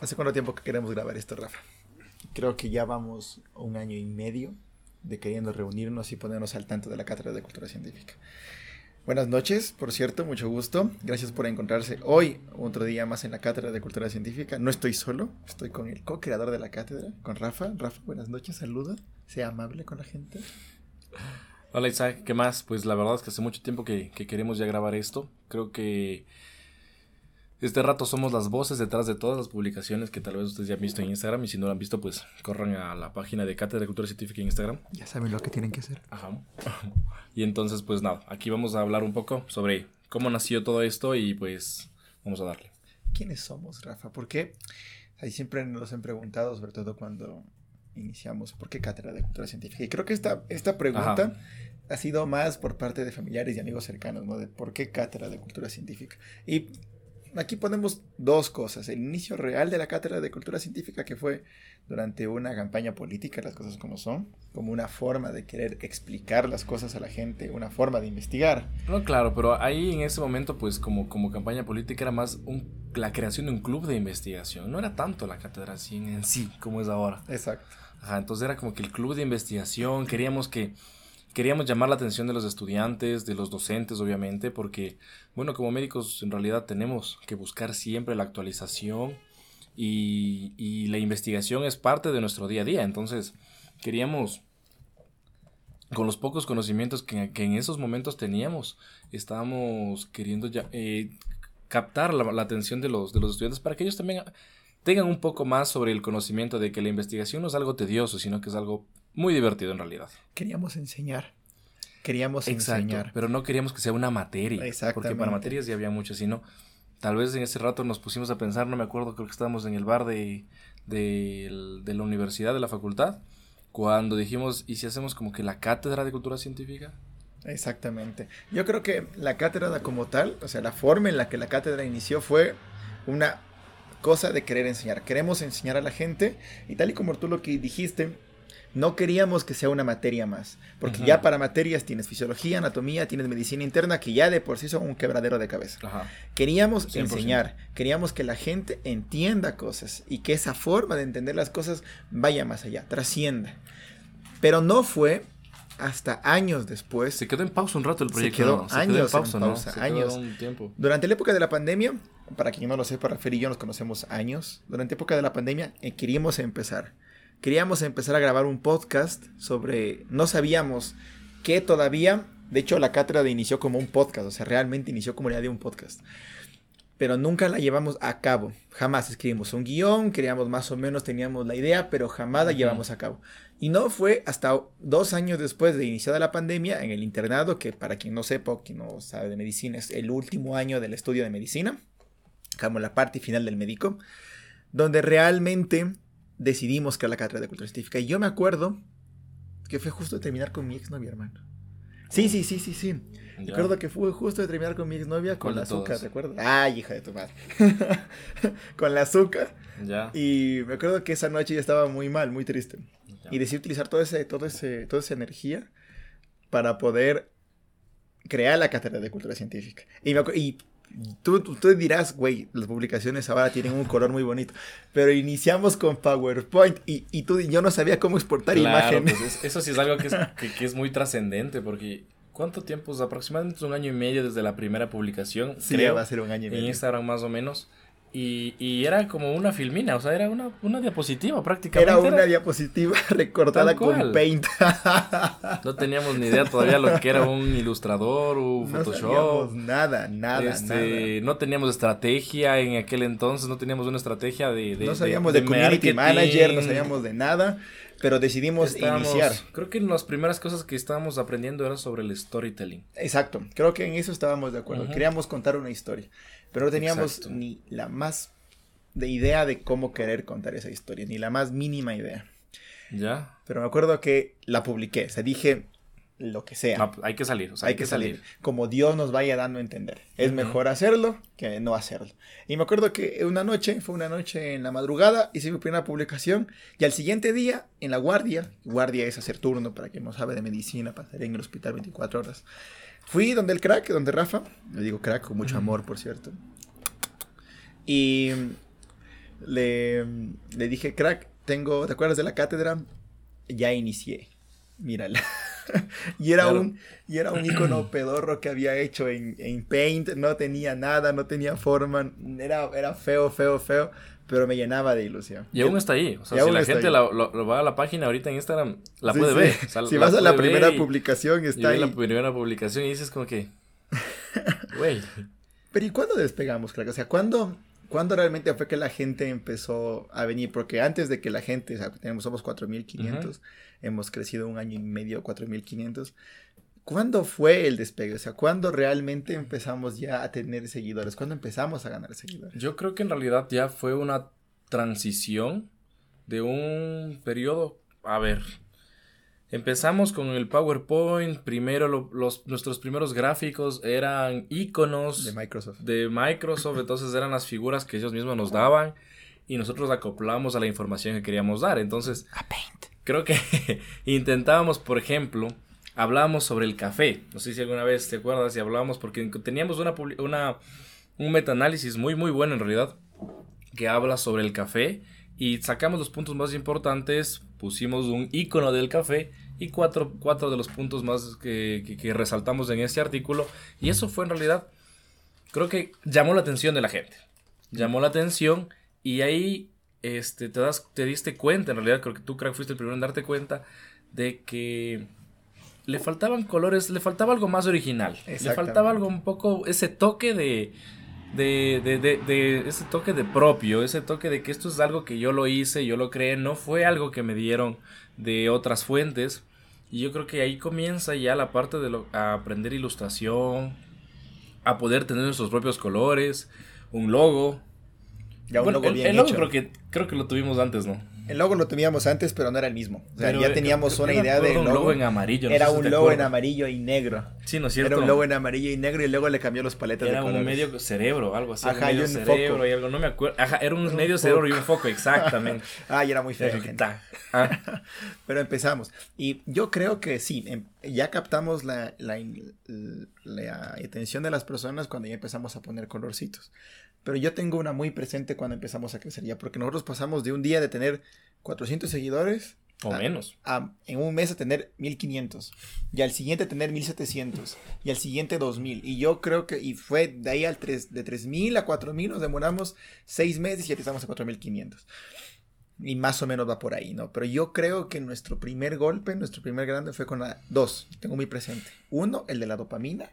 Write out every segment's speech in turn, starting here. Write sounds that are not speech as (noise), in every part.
¿Hace cuánto tiempo que queremos grabar esto, Rafa? Creo que ya vamos un año y medio de queriendo reunirnos y ponernos al tanto de la Cátedra de Cultura Científica. Buenas noches, por cierto, mucho gusto. Gracias por encontrarse hoy, otro día más en la Cátedra de Cultura Científica. No estoy solo, estoy con el co-creador de la cátedra, con Rafa. Rafa, buenas noches, saluda, sea amable con la gente. Hola Isaac, ¿qué más? Pues la verdad es que hace mucho tiempo que, que queremos ya grabar esto. Creo que este rato somos las voces detrás de todas las publicaciones que tal vez ustedes ya han visto en Instagram y si no lo han visto pues corran a la página de Cátedra de Cultura Científica en Instagram. Ya saben lo que tienen que hacer. Ajá. (laughs) y entonces pues nada, aquí vamos a hablar un poco sobre cómo nació todo esto y pues vamos a darle. ¿Quiénes somos, Rafa? ¿Por qué? Ahí siempre nos han preguntado, sobre todo cuando iniciamos, ¿por qué Cátedra de Cultura Científica? Y creo que esta, esta pregunta ha sido más por parte de familiares y amigos cercanos, ¿no? De por qué Cátedra de Cultura Científica. Y aquí ponemos dos cosas. El inicio real de la Cátedra de Cultura Científica, que fue durante una campaña política, las cosas como son, como una forma de querer explicar las cosas a la gente, una forma de investigar. No, claro, pero ahí en ese momento, pues como, como campaña política era más la creación de un club de investigación. No era tanto la cátedra en sí como es ahora. Exacto. Ajá, entonces era como que el club de investigación, queríamos que Queríamos llamar la atención de los estudiantes, de los docentes, obviamente, porque, bueno, como médicos en realidad tenemos que buscar siempre la actualización y, la investigación es parte de nuestro día a día. Entonces, queríamos, con los pocos conocimientos que, en esos momentos teníamos, estábamos queriendo ya, eh, captar la, la, atención de los, de los estudiantes para que ellos también tengan un poco más sobre el conocimiento de que la investigación no es algo tedioso, sino que es algo muy divertido en realidad. Queríamos enseñar. Queríamos enseñar. Pero no queríamos que sea una materia. Porque para materias ya había muchas, sino tal vez en ese rato nos pusimos a pensar, no me acuerdo, creo que estábamos en el bar de, de, de la universidad, de la facultad, cuando dijimos, ¿y si hacemos como que la cátedra de cultura científica? Exactamente. Yo creo que la cátedra como tal, o sea, la forma en la que la cátedra inició fue una cosa de querer enseñar. Queremos enseñar a la gente y tal y como tú lo que dijiste, no queríamos que sea una materia más, porque ya para materias tienes fisiología, anatomía, tienes medicina interna, que ya de por sí son un quebradero de cabeza. Queríamos enseñar, queríamos que la gente entienda cosas y que esa forma de entender las cosas vaya más allá, trascienda. Pero no fue hasta años después. Se quedó en pausa un rato el proyecto. Se quedó años en pausa, años. tiempo. Durante la época de la pandemia, para quien no lo sepa, Rafael y yo nos conocemos años. Durante la época de la pandemia eh, queríamos empezar queríamos empezar a grabar un podcast sobre, no sabíamos que todavía, de hecho la cátedra inició como un podcast, o sea, realmente inició como la idea de un podcast, pero nunca la llevamos a cabo, jamás escribimos un guion, queríamos más o menos, teníamos la idea, pero jamás la llevamos a cabo. Y no fue hasta dos años después de iniciada la pandemia en el internado, que para quien no sepa o quien no sabe de medicina, es el último año del estudio de medicina, como la parte final del médico, donde realmente decidimos crear la cátedra de cultura científica. Y yo me acuerdo que fue justo de terminar con mi exnovia, hermano. Sí, sí, sí, sí, sí. Me acuerdo que fue justo de terminar con mi exnovia con la azúcar, ¿te acuerdas? Ay, hija de tu madre. (laughs) con la azúcar. Ya. Y me acuerdo que esa noche yo estaba muy mal, muy triste. Y decidí utilizar todo ese, todo ese, toda esa energía para poder crear la cátedra de cultura científica. Y, me y Tú, tú, dirás, güey, las publicaciones ahora tienen un color muy bonito, pero iniciamos con PowerPoint y, y tú yo no sabía cómo exportar imágenes. Pues eso sí es algo que es, que, es muy trascendente porque ¿cuánto tiempo? aproximadamente un año y medio desde la primera publicación. Sí, creo, va a ser un año y medio. En Instagram más o menos. Y, y, era como una filmina, o sea, era una, una diapositiva prácticamente. Era una diapositiva (laughs) recortada con Paint. (laughs) no teníamos ni idea todavía lo que era un ilustrador o Photoshop. No nada, nada, este, nada. No teníamos estrategia en aquel entonces, no teníamos una estrategia de... no sabíamos de, community manager, no sabíamos de nada, pero decidimos iniciar. Creo que las primeras cosas que estábamos aprendiendo era sobre el storytelling. Exacto, creo que en eso estábamos de acuerdo. Queríamos contar una historia. Pero no teníamos ni la más de idea de cómo querer contar esa historia, ni la más mínima idea. Ya. Pero me acuerdo que la publiqué, o sea, dije lo que sea. hay que salir, o sea, hay, que, salir. Como Dios nos vaya dando a entender. Es mejor hacerlo que no hacerlo. Y me acuerdo que una noche, fue una noche en la madrugada, hice mi primera publicación y al siguiente día, en la guardia, guardia es hacer turno para quien no sabe de medicina, pasar en el hospital 24 horas. Fui donde el crack, donde Rafa, le digo crack con mucho amor, por cierto. Y le, le dije, crack, tengo, ¿te acuerdas de la cátedra? Ya inicié. Mírala. (laughs) y era un y era un icono (clears throat) pedorro que había hecho en, en, Paint, no tenía nada, no tenía forma, era, era feo, feo, feo, pero me llenaba de ilusión. Y aún está ahí, o sea, si la gente lo, va a la página ahorita en Instagram, la puede ver. si vas a la primera publicación, está ahí. la primera publicación y dices como que, (laughs) güey. Pero ¿y cuándo despegamos, claro? O sea, ¿cuándo, ¿cuándo realmente fue que la gente empezó a venir? Porque antes de que la gente, o sea, tenemos, somos 4.500, hemos crecido un año y medio, 4.500. ¿Cuándo fue el despegue? O sea, ¿cuándo realmente empezamos ya a tener seguidores? ¿Cuándo empezamos a ganar seguidores? Yo creo que en realidad ya fue una transición de un periodo, a ver, Empezamos con el PowerPoint. Primero los, nuestros primeros gráficos eran iconos de Microsoft. De Microsoft, entonces eran las figuras que ellos mismos nos daban y nosotros acoplamos a la información que queríamos dar. Entonces, a Paint. creo que (laughs) intentábamos, por ejemplo, hablábamos sobre el café. No sé si alguna vez te acuerdas y hablábamos porque teníamos una, una un metaanálisis muy muy bueno en realidad que habla sobre el café y sacamos los puntos más importantes, pusimos un icono del café y cuatro, cuatro de los puntos más que, que, resaltamos en este artículo. Y eso fue en realidad, creo que llamó la atención de la gente. Llamó la atención y ahí este, te, das, te diste cuenta, en realidad creo que tú, crack, fuiste el primero en darte cuenta de que le faltaban colores, le faltaba algo más original. Le faltaba algo un poco, ese toque de de, de, de, de, ese toque de propio, ese toque de que esto es algo que yo lo hice, yo lo creé, no fue algo que me dieron de otras fuentes. Y yo creo que ahí comienza ya la parte de lo, a aprender ilustración, a poder tener nuestros propios colores, un logo. Ya un logo el, el logo creo que, creo que lo tuvimos antes, ¿no? El logo lo teníamos antes, pero no era el mismo. O sea, ya teníamos una idea de. un logo en amarillo. era un logo en amarillo y negro. Sí, ¿no es cierto? Era un logo en amarillo y negro y luego le cambió los paletas era de colores. Era un medio cerebro, algo así. Ajá, un medio y un cerebro foco. y algo, no me acuerdo. Ajá, era un, medio cerebro y un foco, exactamente. (laughs) ah, y era muy feo. Gente. Ah. (laughs) pero empezamos. Y yo creo que sí, em, ya captamos la, la, la atención de las personas cuando ya empezamos a poner colorcitos. Pero yo tengo una muy presente cuando empezamos a crecer ya, porque nosotros pasamos de un día de tener 400 seguidores. O menos. en un mes a tener 1500. Y al siguiente a tener 1700. Y al siguiente 2000. Y yo creo que, y fue de ahí al 3, de 3000 a 4000 nos demoramos 6 meses y ya estamos a 4500. Y más o menos va por ahí, ¿no? Pero yo creo que nuestro primer golpe, nuestro primer grande fue con la... Dos, tengo muy presente. Uno, el de la dopamina.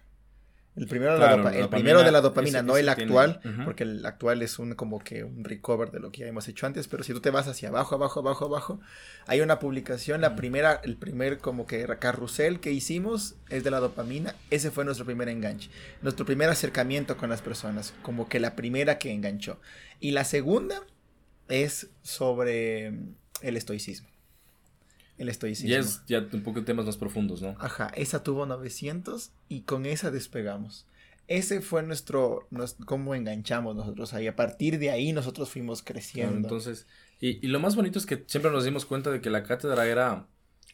El primero, de, la el primero de la dopamina, no el actual, porque el actual es un como que un recover de lo que ya hemos hecho antes, pero si tú te vas hacia abajo, abajo, abajo, abajo, hay una publicación, la primera, el primer como que carrusel que hicimos es de la dopamina, ese fue nuestro primer enganche, nuestro primer acercamiento con las personas, como que la primera que enganchó. Y la segunda es sobre el estoicismo el estoicismo. Ya es ya un poco temas más profundos, ¿no? Ajá, esa tuvo 900 y con esa despegamos. Ese fue nuestro, nuestro cómo enganchamos nosotros ahí. A partir de ahí nosotros fuimos creciendo. entonces, y, y, lo más bonito es que siempre nos dimos cuenta de que la cátedra era,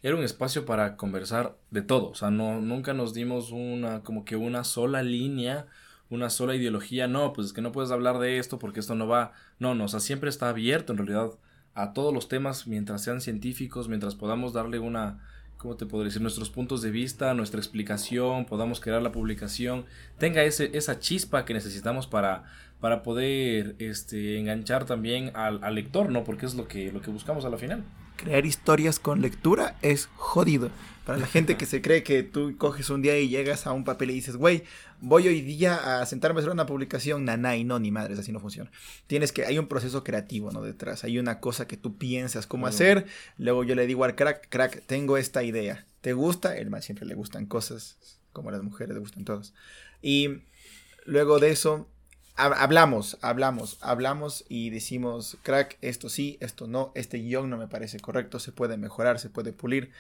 era un espacio para conversar de todo. O sea, no, nunca nos dimos una, como que una sola línea, una sola ideología. No, pues es que no puedes hablar de esto porque esto no va. No, no, o sea, siempre está abierto en realidad a todos los temas mientras sean científicos, mientras podamos darle una, ¿cómo te podría decir? Nuestros puntos de vista, nuestra explicación, podamos crear la publicación, tenga ese, esa chispa que necesitamos para, para poder este, enganchar también al, al, lector, ¿no? Porque es lo que, lo que buscamos a la final. Crear historias con lectura es jodido. Para la gente que (laughs) se cree que tú coges un día y llegas a un papel y dices, güey, voy hoy día a sentarme a hacer una publicación, nana, y no, ni madres, así no funciona. Tienes que, hay un proceso creativo, ¿no? Detrás, hay una cosa que tú piensas cómo hacer, luego yo le digo al crack, crack, tengo esta idea, ¿te gusta? El man siempre le gustan cosas, como a las mujeres le gustan todas. Y luego de eso, hablamos, hablamos, hablamos y decimos, crack, esto sí, esto no, este guion no me parece correcto, se puede mejorar, se puede pulir.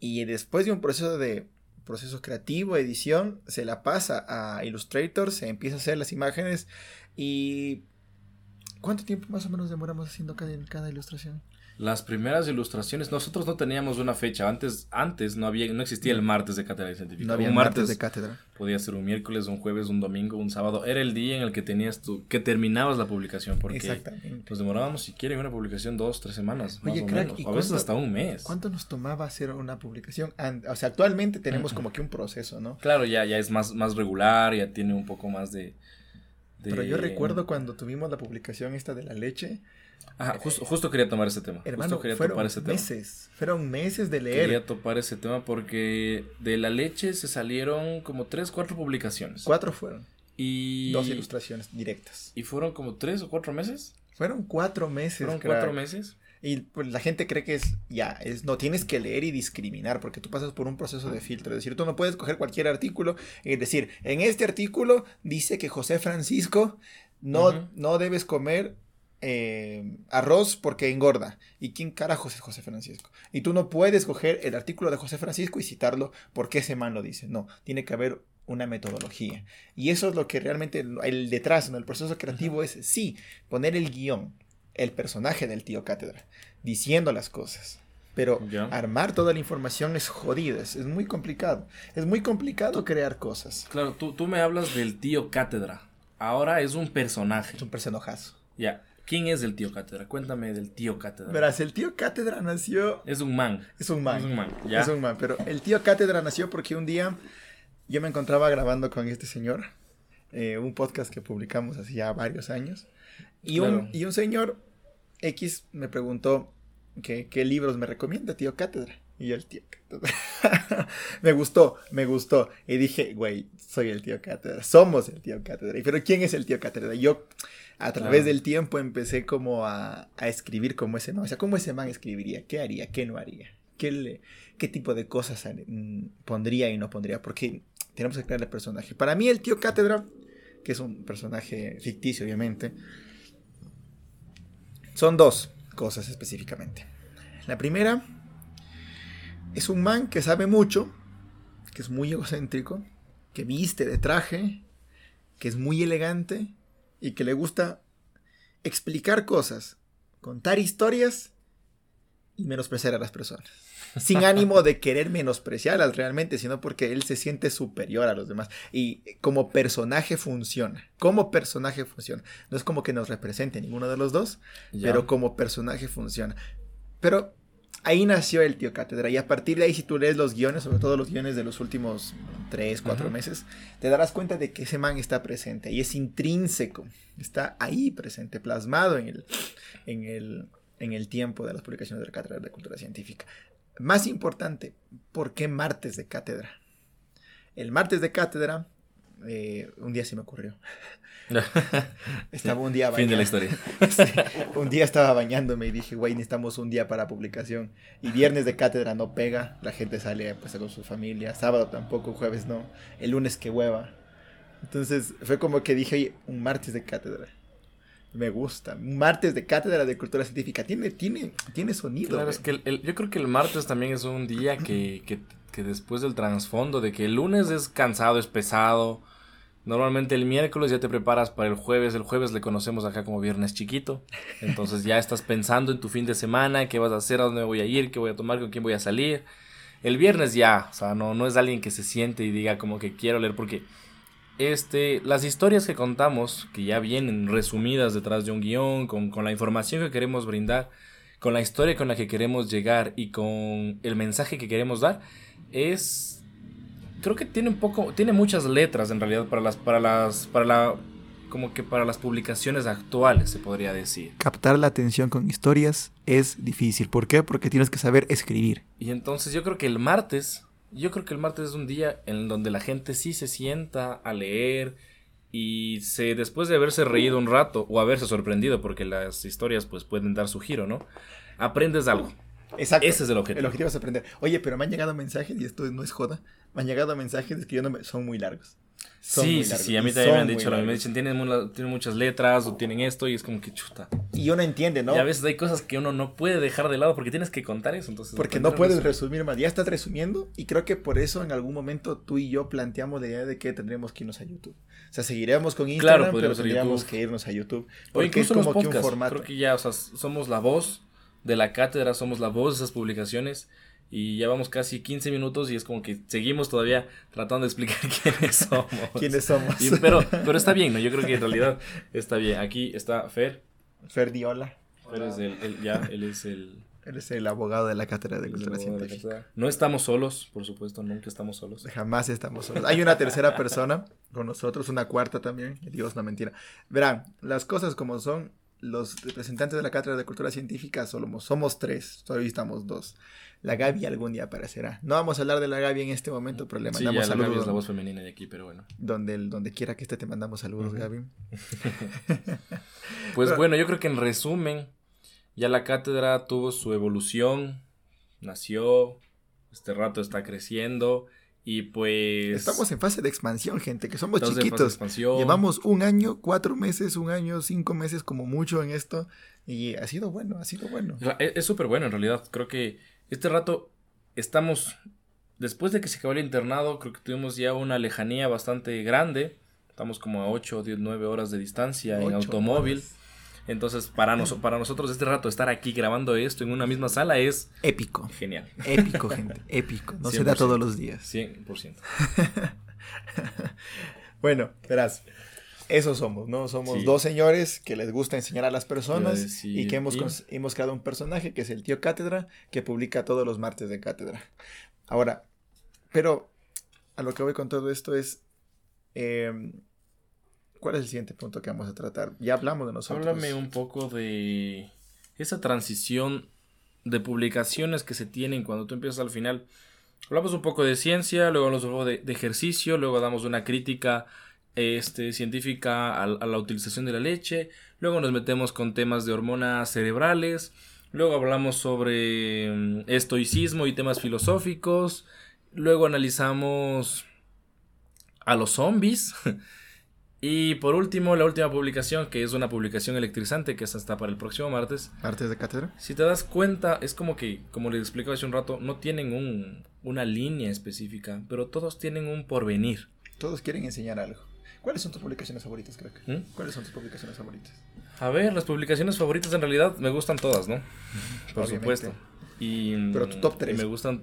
Y después de un proceso de proceso creativo, edición, se la pasa a Illustrator, se empieza a hacer las imágenes y ¿Cuánto tiempo más o menos demoramos haciendo cada, cada ilustración? Las primeras ilustraciones, nosotros no teníamos una fecha. Antes, antes no había, no existía el martes de cátedra científica. No había un martes, de cátedra. Podía ser un miércoles, un jueves, un domingo, un sábado. Era el día en el que tenías tú, que terminabas la publicación. Porque Exactamente. Pues demorábamos, si quieren, una publicación dos, tres semanas. Oye, más o menos. a veces hasta un mes. ¿Cuánto nos tomaba hacer una publicación? O sea, actualmente tenemos como que un proceso, ¿no? Claro, ya, ya es más, más regular, ya tiene un poco más de, de... Pero yo recuerdo cuando tuvimos la publicación esta de la leche Ajá, justo, justo quería tomar ese tema. Hermano, quería fueron topar ese meses, fueron meses de leer. Quería topar ese tema porque de la leche se salieron como tres, cuatro publicaciones. Cuatro fueron. Y... Dos ilustraciones directas. ¿Y fueron como tres o cuatro meses? Fueron cuatro meses. Fueron cuatro meses. Y pues la gente cree que es, ya, es, no tienes que leer y discriminar, porque tú pasas por un proceso de filtro. Es decir, tú no puedes coger cualquier artículo y decir, en este artículo dice que José Francisco no, no debes comer eh, arroz porque engorda. ¿Y quién carajo es José Francisco? Y tú no puedes coger el artículo de José Francisco y citarlo porque ese man lo dice. No, tiene que haber una metodología. Y eso es lo que realmente el detrás, ¿no? el proceso creativo es, sí, poner el guion, el personaje del tío Cátedra, diciendo las cosas. Pero armar toda la información es jodido, es, muy complicado. Es muy complicado crear cosas. Claro, tú, tú me hablas del tío Cátedra. Ahora es un personaje. Es un personajazo. Ya. ¿Quién es el tío Cátedra? Cuéntame del tío Cátedra. Verás, el tío Cátedra nació. Es un man. Es un man. Es un man, ¿ya? Es un man. Pero el tío Cátedra nació porque un día yo me encontraba grabando con este señor eh, un podcast que publicamos hace ya varios años. Y, un, y un señor X me preguntó que, qué libros me recomienda, tío Cátedra. Y yo, el tío Cátedra. (laughs) me gustó, me gustó. Y dije, güey, soy el tío Cátedra. Somos el tío Cátedra. Pero ¿quién es el tío Cátedra? Yo a través del tiempo empecé como a, escribir como ese man. O sea, ¿cómo ese man escribiría? ¿Qué haría? ¿Qué no haría? ¿Qué, le, qué tipo de cosas mm, pondría y no pondría? Porque tenemos que crear el personaje. Para mí el tío Cátedra, que es un personaje ficticio obviamente, son dos cosas específicamente. La primera es un man que sabe mucho, que es muy egocéntrico, que viste de traje, que es muy elegante y que le gusta explicar cosas, contar historias y menospreciar a las personas. Sin ánimo de querer menospreciarlas realmente, sino porque él se siente superior a los demás. Y como personaje funciona. Como personaje funciona. No es como que nos represente ninguno de los dos, pero como personaje funciona. Pero ahí nació el tío Cátedra. Y a partir de ahí, si tú lees los guiones, sobre todo los guiones de los últimos tres, cuatro meses, te darás cuenta de que ese man está presente y es intrínseco. Está ahí presente, plasmado en el, en el, en el tiempo de las publicaciones de la Cátedra de Cultura Científica. Más importante, ¿por qué martes de cátedra? El martes de cátedra, eh, un día se me ocurrió. (laughs) estaba un día Fin de la historia. (laughs) un día estaba bañándome y dije, güey, necesitamos un día para publicación. Y viernes de cátedra no pega, la gente sale pues, con su familia. Sábado tampoco, jueves no. El lunes que hueva. Entonces fue como que dije, oye, un martes de cátedra. Me gusta. Martes de cátedra de cultura científica. Tiene, tiene, tiene sonido. Claro, es que yo creo que el martes también es un día que, (clears throat) que, que después del trasfondo de que el lunes es cansado, es pesado Normalmente el miércoles ya te preparas para el jueves. El jueves le conocemos acá como viernes chiquito. Entonces ya estás pensando en tu fin de semana, qué vas a hacer, a dónde voy a ir, qué voy a tomar, con quién voy a salir. El viernes ya, o sea, no, no es alguien que se siente y diga como que quiero leer porque este, las historias que contamos, que ya vienen resumidas detrás de un guion, con, con la información que queremos brindar, con la historia con la que queremos llegar y con el mensaje que queremos dar, es creo que tiene un poco, tiene muchas letras en realidad para las, para las, para la, como que para las publicaciones actuales se podría decir. Captar la atención con historias es difícil. ¿Por qué? Porque tienes que saber escribir. Y entonces yo creo que el martes, yo creo que el martes es un día en donde la gente sí se sienta a leer y se después de haberse reído un rato o haberse sorprendido porque las historias pues pueden dar su giro, ¿no? Aprendes algo. Exacto. Ese es el objetivo. El objetivo es aprender. Oye, pero me han llegado mensajes, y esto no es joda, me han llegado mensajes escribiéndome, son muy largos. Sí, sí, sí, a mí también me han dicho, me dicen, tienen, tienen, muchas letras o tienen esto y es como que chuta. Y uno entiende, ¿no? Y a veces hay cosas que uno no puede dejar de lado porque tienes que contar eso. Entonces porque no puedes resumir. más. Ya estás resumiendo y creo que por eso en algún momento tú y yo planteamos la idea de que tendríamos que irnos a YouTube. O sea, seguiremos con Instagram, pero tendríamos que irnos a YouTube. O incluso es como que un formato. Creo que ya, o sea, somos la voz de la cátedra, somos la voz de esas publicaciones y ya vamos casi 15 minutos y es como que seguimos todavía tratando de explicar (laughs) quiénes somos. quiénes somos. pero, pero está bien, ¿no? Yo creo que en realidad está bien. Aquí está Fer. Fer Diola. Fer es el, ya, él es el... Él es el abogado de la cátedra de cultura científica. No estamos solos, por supuesto, nunca estamos solos. Jamás estamos solos. Hay una tercera persona con nosotros, una cuarta también. Dios, no mentira. Verán, las cosas como son, los representantes de la cátedra de cultura científica somos, somos tres, todavía estamos dos. La Gaby algún día aparecerá. No vamos a hablar de la Gaby en este momento, pero le mandamos sí, ya, La Gaby es la voz femenina de aquí, pero bueno. Donde, donde quiera que esté te mandamos saludos, Gaby. (laughs) pues bueno, yo creo que en resumen, ya la cátedra tuvo su evolución, nació, este rato está creciendo y pues... Estamos en fase de expansión, gente, que somos chiquitos. Llevamos un año, cuatro meses, un año, cinco meses como mucho en esto. Y ha sido bueno, ha sido bueno. Es súper bueno en realidad. Creo que este rato estamos, después de que se acabó el internado, creo que tuvimos ya una lejanía bastante grande. Estamos como a 8 o 9 horas de distancia en automóvil. Entonces, para, para nosotros este rato estar aquí grabando esto en una misma sala es... Épico. Genial. Épico, (laughs) gente. Épico. No se da todos los días. 100%. (laughs) bueno, verás. Eso somos, ¿no? Somos dos señores que les gusta enseñar a las personas y que hemos, hemos creado un personaje que es el tío Cátedra, que publica todos los martes de Cátedra. Ahora, pero a lo que voy con todo esto es, em, ¿cuál es el siguiente punto que vamos a tratar? Ya hablamos de nosotros. Háblame un poco de esa transición de publicaciones que se tienen cuando tú empiezas al final. Hablamos un poco de ciencia, luego hablamos un poco de ejercicio, luego damos una crítica este, científica a, la utilización de la leche, luego nos metemos con temas de hormonas cerebrales, luego hablamos sobre mm, estoicismo y temas filosóficos, luego analizamos a los zombies. (laughs) Y por último, la última publicación, que es una publicación electrizante, que es hasta para el próximo martes. ¿Martes de cátedra? Si te das cuenta, es como que, como les explico hace un rato, no tienen un, una línea específica, pero todos tienen un porvenir. Todos quieren enseñar algo. ¿Cuáles son tus publicaciones favoritas, creo ¿Mm? ¿Cuáles son tus publicaciones favoritas? A ver, las publicaciones favoritas en realidad me gustan todas, ¿no? (laughs) Por supuesto. Y, Pero tu top 3. Me gustan,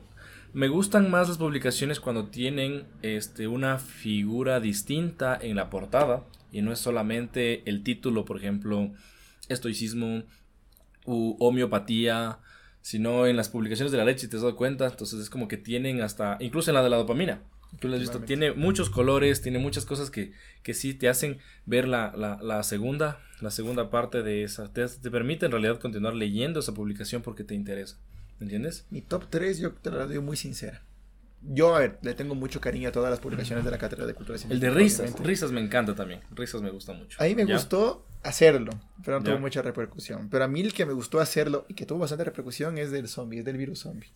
me gustan más las publicaciones cuando tienen este, una figura distinta en la portada y no es solamente el título, por ejemplo, estoicismo u homeopatía, sino en las publicaciones de la leche, te has dado cuenta, entonces es como que tienen hasta, incluso en la de la dopamina, Tú lo has visto, tiene muchos colores, tiene muchas cosas que, que sí te hacen ver la, la, la segunda, la segunda parte de esa. Te, te, permite en realidad continuar leyendo esa publicación porque te interesa. ¿Entiendes? Mi top 3 yo te la doy muy sincera. Yo, a ver, le tengo mucho cariño a todas las publicaciones de la Cátedra de Cultura El de Risas, Risas me encanta también. Risas me gusta mucho. A mí me gustó hacerlo, pero no tuvo mucha repercusión. Pero a mí el que me gustó hacerlo y que tuvo bastante repercusión es del zombie, es del virus zombie.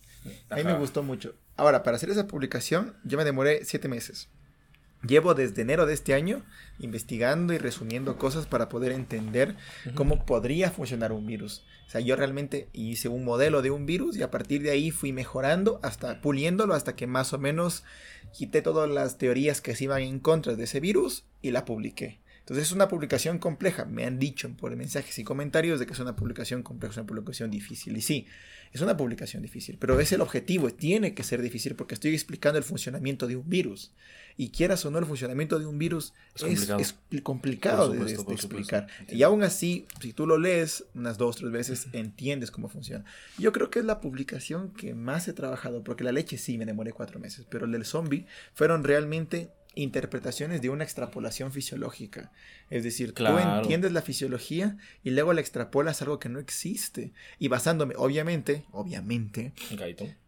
A mí me gustó mucho. Ahora, para hacer esa publicación, yo me demoré siete meses. Llevo desde enero de este año investigando y resumiendo cosas para poder entender cómo podría funcionar un virus. O sea, yo realmente hice un modelo de un virus y a partir de ahí fui mejorando, hasta puliéndolo, hasta que más o menos quité todas las teorías que se iban en contra de ese virus y la publiqué. Entonces es una publicación compleja. Me han dicho por mensajes y comentarios de que es una publicación compleja, es una publicación difícil. Y sí, es una publicación difícil, pero es el objetivo, tiene que ser difícil porque estoy explicando el funcionamiento de un virus. Y quieras o no, el funcionamiento de un virus es complicado, de, explicar. Y aún así, si tú lo lees unas dos, tres veces, entiendes cómo funciona. Yo creo que es la publicación que más he trabajado, porque la leche sí me demoré cuatro meses, pero el del zombie fueron realmente interpretaciones de una extrapolación fisiológica. Es decir, tú entiendes la fisiología y luego la extrapolas algo que no existe. Y basándome, obviamente, obviamente,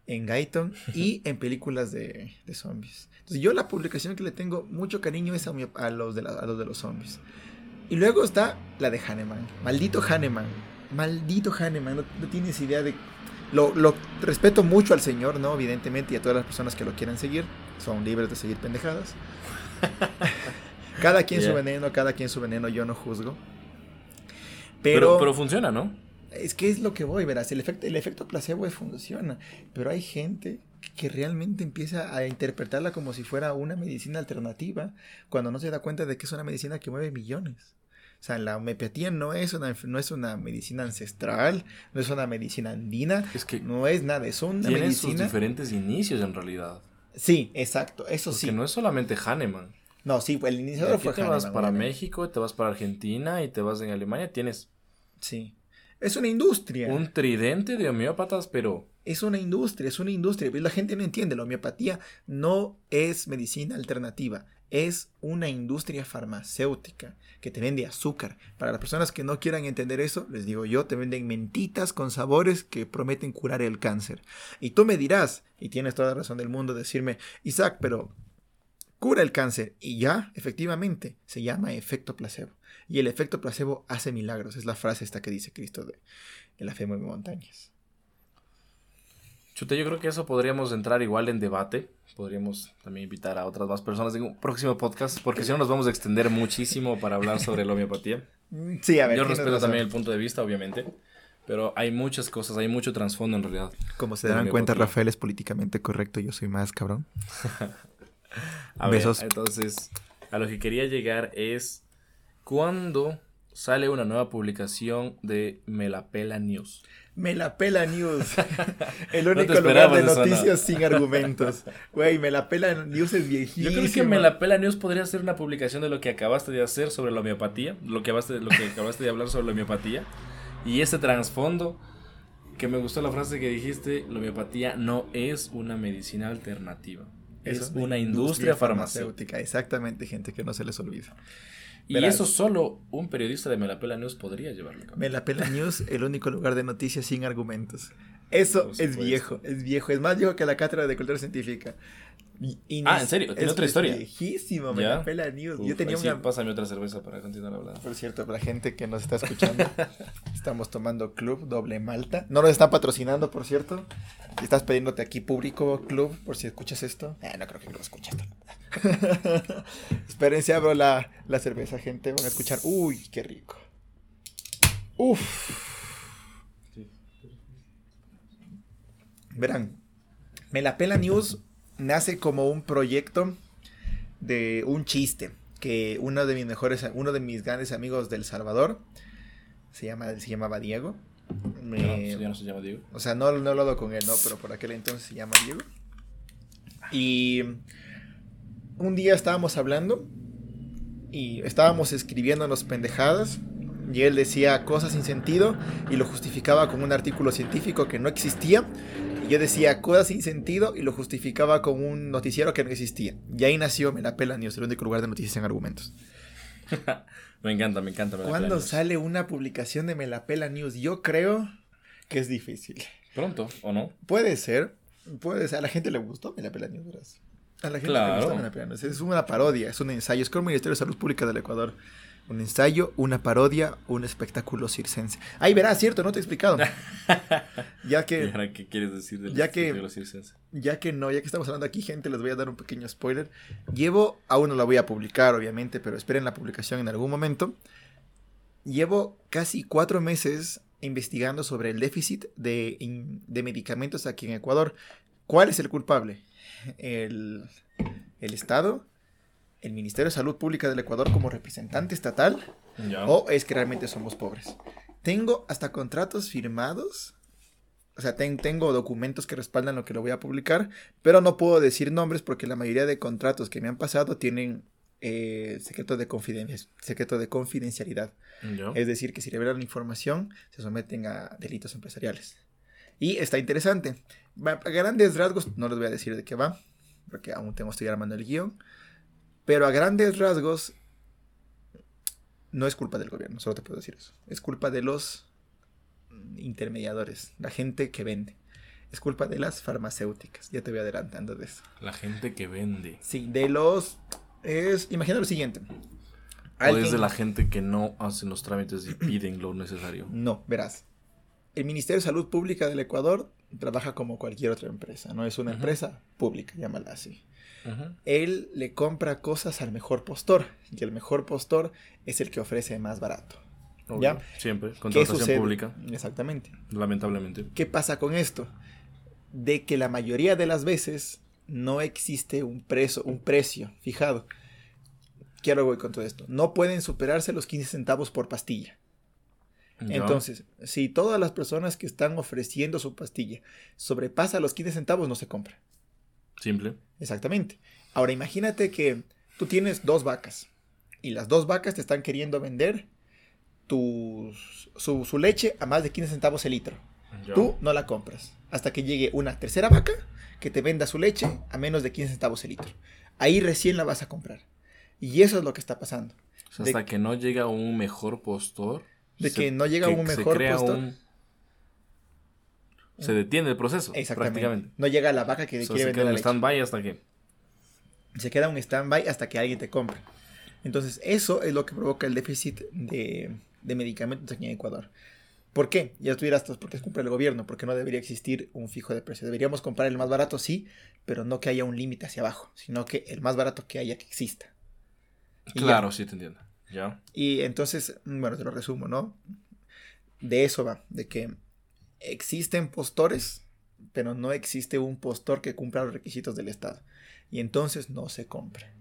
en Gaiton y (laughs) en películas de, zombies. Entonces, yo la publicación que le tengo mucho cariño es a, los, de los de los zombies. Y luego está la de Hahnemann. Maldito Hahnemann. Maldito Hahnemann. No, tienes idea de lo, lo, respeto mucho al señor, ¿no? Evidentemente, y a todas las personas que lo quieran seguir. Son libres de seguir pendejadas. (laughs) cada quien su veneno, cada quien su veneno, yo no juzgo. Pero, pero, funciona, ¿no? Es que es lo que voy, verás. El efecto, el efecto placebo funciona. Pero hay gente que realmente empieza a interpretarla como si fuera una medicina alternativa cuando no se da cuenta de que es una medicina que mueve millones. O sea, la homeopatía no es una, no es una medicina ancestral, no es una medicina andina, es que no es nada, es una tiene medicina. sus diferentes inicios en realidad. Sí, exacto, eso sí. Porque no es solamente Hahnemann. No, sí, el iniciador fue te vas para México, te vas para Argentina y te vas en Alemania, tienes. Sí. Es una industria. Un tridente de homeópatas, pero. Es una industria, es una industria. La gente no entiende. La homeopatía no es medicina alternativa. Es una industria farmacéutica que te vende azúcar. Para las personas que no quieran entender eso, les digo yo, te venden mentitas con sabores que prometen curar el cáncer. Y tú me dirás, y tienes toda la razón del mundo, decirme, Isaac, pero cura el cáncer. Y ya, efectivamente, se llama efecto placebo. Y el efecto placebo hace milagros. Es la frase esta que dice Cristo de, la fe mueve montañas. Chute, yo creo que eso podríamos entrar igual en debate. Podríamos también invitar a otras más personas en un próximo podcast, porque si no nos vamos a extender muchísimo para hablar sobre la homeopatía. (laughs) Sí, a ver. Yo respeto también el punto de vista, obviamente. Pero hay muchas cosas, hay mucho trasfondo en realidad. Como se dan cuenta, Rafael es políticamente correcto, yo soy más cabrón. (laughs) a Besos. entonces, a lo que quería llegar es cuando sale una nueva publicación de Melapela News. Melapela News. (laughs) El único lugar de noticias sin argumentos. Güey, Melapela News es viejísimo. Yo creo que Melapela News podría ser una publicación de lo que acabaste de hacer sobre la homeopatía. Lo que acabaste, lo que acabaste de hablar sobre la homeopatía. Y ese trasfondo que me gustó la frase que dijiste, la homeopatía no es una medicina alternativa. Es, una industria, farmacéutica. Exactamente, gente, que no se les olvida. Y eso solo un periodista de Melapela News podría llevarlo. Melapela News, el único lugar de noticias sin argumentos. Eso es viejo, es viejo. Es más viejo que la cátedra de cultura científica. ah, ¿en serio? ¿Tiene otra historia? viejísimo, Melapela News. Yo tenía una... Pásame otra cerveza para continuar hablando. Por cierto, para la gente que nos está escuchando, (laughs) estamos tomando Club Doble Malta. No nos están patrocinando, por cierto. Estás pidiéndote aquí público Club, por si escuchas esto. Eh, no creo que lo escuches. (laughs) Espérense, abro la, la cerveza, gente. Van a escuchar. Uy, qué rico. Uf. Verán, Me la pela News nace como un proyecto de un chiste que uno de mis mejores, uno de mis grandes amigos del Salvador se llama, se llamaba Diego. Me, no, ya no se llama Diego. O sea, no, no he hablado con él, ¿no? Pero por aquel entonces se llama Diego. Y un día estábamos hablando y estábamos escribiéndonos pendejadas y él decía cosas sin sentido y lo justificaba con un artículo científico que no existía. Y yo decía cosas sin sentido y lo justificaba con un noticiero que no existía. Y ahí nació Me la pela News, el único lugar de noticias en argumentos. (laughs) me encanta, me encanta. ¿Cuándo sale una publicación de Me la pela News? Yo creo que es difícil. Pronto, ¿o no? Puede ser. Puede ser. A la gente le gustó Me la pela News, a la gente claro. Es una parodia, es un ensayo. Es como el Ministerio de Salud Pública del Ecuador. Un ensayo, una parodia, un espectáculo circense. Ahí verás, cierto, no te he explicado. (laughs) ya que. ¿Qué quieres decir del ya que, circense? Ya que no, ya que estamos hablando aquí, gente, les voy a dar un pequeño spoiler. Llevo, aún no la voy a publicar, obviamente, pero esperen la publicación en algún momento. Llevo casi cuatro meses investigando sobre el déficit de, de medicamentos aquí en Ecuador. ¿Cuál es el culpable? El, Estado, el Ministerio de Salud Pública del Ecuador como representante estatal, o es que realmente somos pobres. Tengo hasta contratos firmados, o sea, tengo documentos que respaldan lo que lo voy a publicar, pero no puedo decir nombres porque la mayoría de contratos que me han pasado tienen eh, secreto, de secreto de confidencialidad. Es decir, que si revelan información, se someten a delitos empresariales. Y está interesante. A grandes rasgos, no les voy a decir de qué va, porque aún tengo, estoy armando el guion. Pero a grandes rasgos, no es culpa del gobierno, solo te puedo decir eso. Es culpa de los intermediadores, la gente que vende. Es culpa de las farmacéuticas. Ya te voy adelantando de eso. La gente que vende. Sí, de los. Es. Imagina lo siguiente. O es de la gente que no hacen los trámites y piden lo necesario. No, verás el Ministerio de Salud Pública del Ecuador trabaja como cualquier otra empresa, no es una empresa pública, llámala así. Él le compra cosas al mejor postor y el mejor postor es el que ofrece más barato. ¿Ya? Siempre, contratación pública. Exactamente. Lamentablemente. ¿Qué pasa con esto? De que la mayoría de las veces no existe un, precio, un precio fijado. Quiero voy con todo esto. No pueden superarse los 15 centavos por pastilla. Entonces, si todas las personas que están ofreciendo su pastilla sobrepasa los 15 centavos, no se compra. Simple. Exactamente. Ahora imagínate que tú tienes dos vacas y las dos vacas te están queriendo vender tu, su, leche a más de 15 centavos el litro. Tú no la compras hasta que llegue una tercera vaca que te venda su leche a menos de 15 centavos el litro. Ahí recién la vas a comprar. Y eso es lo que está pasando. hasta que no llega un mejor postor. De que no llega un mejor postor. Se detiene el proceso. Exactamente. No llega la vaca que quiere vender. Se queda un stand-by hasta que. Se queda un stand-by hasta que alguien te compre. Entonces, eso es lo que provoca el déficit de, de medicamentos aquí en Ecuador. ¿Por qué? Ya tú dirás, porque es cumple el gobierno, porque no debería existir un fijo de precio. Deberíamos comprar el más barato, sí, pero no que haya un límite hacia abajo, sino que el más barato que haya que exista. claro, sí te entiendo. Y entonces, bueno, te lo resumo, ¿no? De eso va, de que existen postores, pero no existe un postor que cumpla los requisitos del Estado. Y entonces no se compra.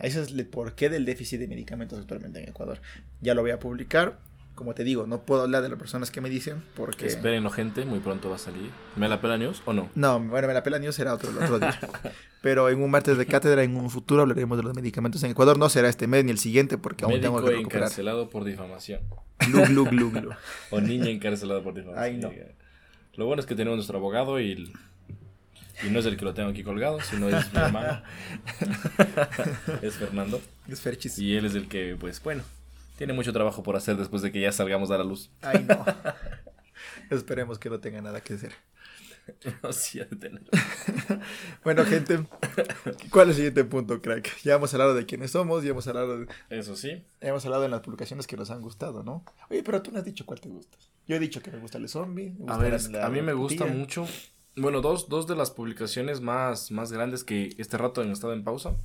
Ese es el porqué del déficit de medicamentos actualmente en Ecuador. Ya lo voy a publicar. Como te digo, no puedo hablar de las personas que me dicen porque... Espérenlo, gente, muy pronto va a salir. ¿Me la pela news o no? No, bueno, me la pela news será otro, otro día. Pero en un martes de cátedra, en un futuro, hablaremos de los medicamentos en Ecuador. No será este mes ni el siguiente porque aún tengo que recuperar. encarcelado por difamación. Glu, glu, glu, o niña encarcelada por difamación. Ay, no. Lo bueno es que tenemos nuestro abogado y y no es el que lo tengo aquí colgado, sino es mi hermano. (laughs) es Fernando. Es Ferchis. Y él es el que, pues, bueno, tiene mucho trabajo por hacer después de que ya salgamos a la luz. Ay, no. (laughs) Esperemos que no tenga nada que hacer. No, sí, de tener. (laughs) bueno, gente, ¿cuál es el siguiente punto, crack? Ya hemos hablado de quiénes somos, ya hemos hablado de... Eso sí. Ya hemos hablado en las publicaciones que nos han gustado, ¿no? Oye, pero tú no has dicho cuál te gusta. Yo he dicho que me gusta el zombie. a ver, a mí me gusta mucho bueno, dos, dos de las publicaciones más, más grandes que este rato han estado en pausa.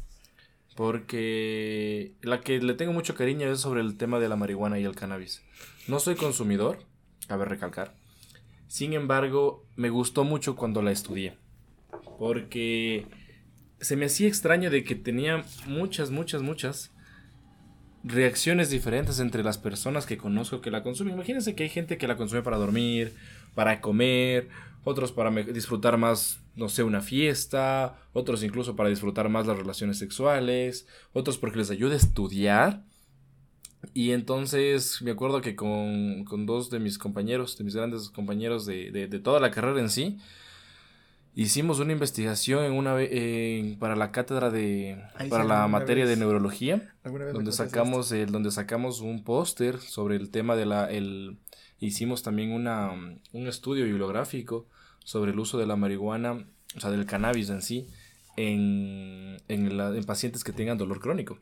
Porque la que le tengo mucho cariño es sobre el tema de la marihuana y el cannabis. No soy consumidor, cabe recalcar. Sin embargo, me gustó mucho cuando la estudié. Porque se me hacía extraño de que tenía muchas, muchas, muchas reacciones diferentes entre las personas que conozco que la consumen. Imagínense que hay gente que la consume para dormir, para comer, otros para disfrutar más, no sé, una fiesta, otros incluso para disfrutar más las relaciones sexuales, otros porque les ayuda a estudiar. Y entonces me acuerdo que con, dos de mis compañeros, de mis grandes compañeros de, toda la carrera en sí, hicimos una investigación en una para la cátedra de para la materia de neurología donde sacamos el, donde sacamos un póster sobre el tema de la el hicimos también una, un estudio bibliográfico sobre el uso de la marihuana, o sea, del cannabis en sí, en, en, pacientes que tengan dolor crónico.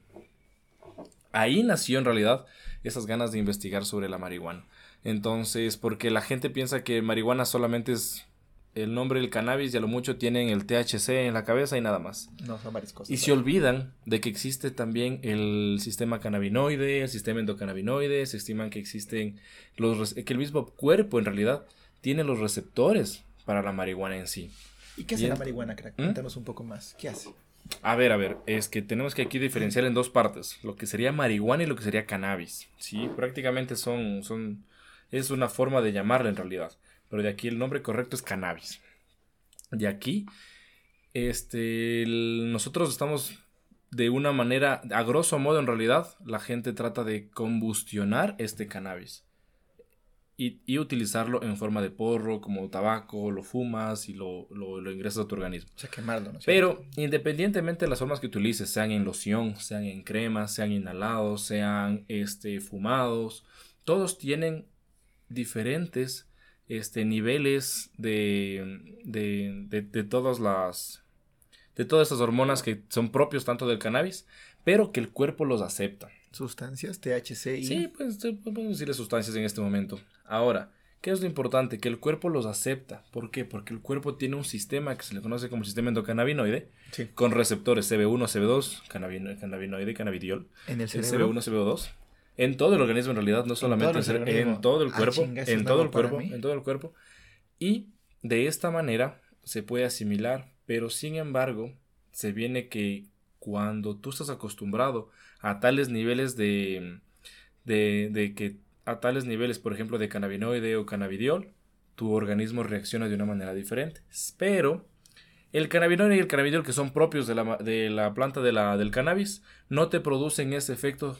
Ahí nació en realidad esas ganas de investigar sobre la marihuana. Entonces, porque la gente piensa que marihuana solamente es el nombre del cannabis y a lo mucho tienen el THC en la cabeza y nada más. No, son varias cosas. Y se olvidan de que existe también el sistema cannabinoide, el sistema endocannabinoide, se estiman que existen los que el mismo cuerpo en realidad tiene los receptores para la marihuana en sí. ¿Y qué hace la marihuana, crack? ¿Mm? Cuéntanos un poco más. ¿Qué hace? A ver, a ver, es que tenemos que aquí diferenciar en dos partes, lo que sería marihuana y lo que sería cannabis. Sí, prácticamente son, son, es una forma de llamarla en realidad, pero de aquí el nombre correcto es cannabis. De aquí, este, nosotros estamos de una manera, a grosso modo en realidad, la gente trata de combustionar este cannabis y, utilizarlo en forma de porro, como tabaco, lo fumas y lo, lo, ingresas a tu organismo. O sea, quemarlo, ¿no? Pero independientemente de las formas que utilices, sean en loción, sean en crema, sean inhalados, sean este, fumados, todos tienen diferentes este, niveles de, de, de, de todas las de todas esas hormonas que son propios tanto del cannabis, pero que el cuerpo los acepta. Sustancias, THC y... Sí, pues podemos decirle sustancias en este momento. Ahora, ¿qué es lo importante? Que el cuerpo los acepta. ¿Por qué? Porque el cuerpo tiene un sistema que se le conoce como sistema endocannabinoide, con receptores CB1, CB2, cannabinoide, cannabidiol. En el cerebro. CB1, CB2. En todo el organismo en realidad, no solamente en todo el, cuerpo, en todo el cuerpo, en todo el cuerpo. Y de esta manera se puede asimilar, pero sin embargo, se viene que cuando tú estás acostumbrado a tales niveles de, de, que a tales niveles, por ejemplo, de cannabinoide o cannabidiol, tu organismo reacciona de una manera diferente. Pero el cannabinoide y el cannabidiol, que son propios de la, de la planta de la, del cannabis, no te producen ese efecto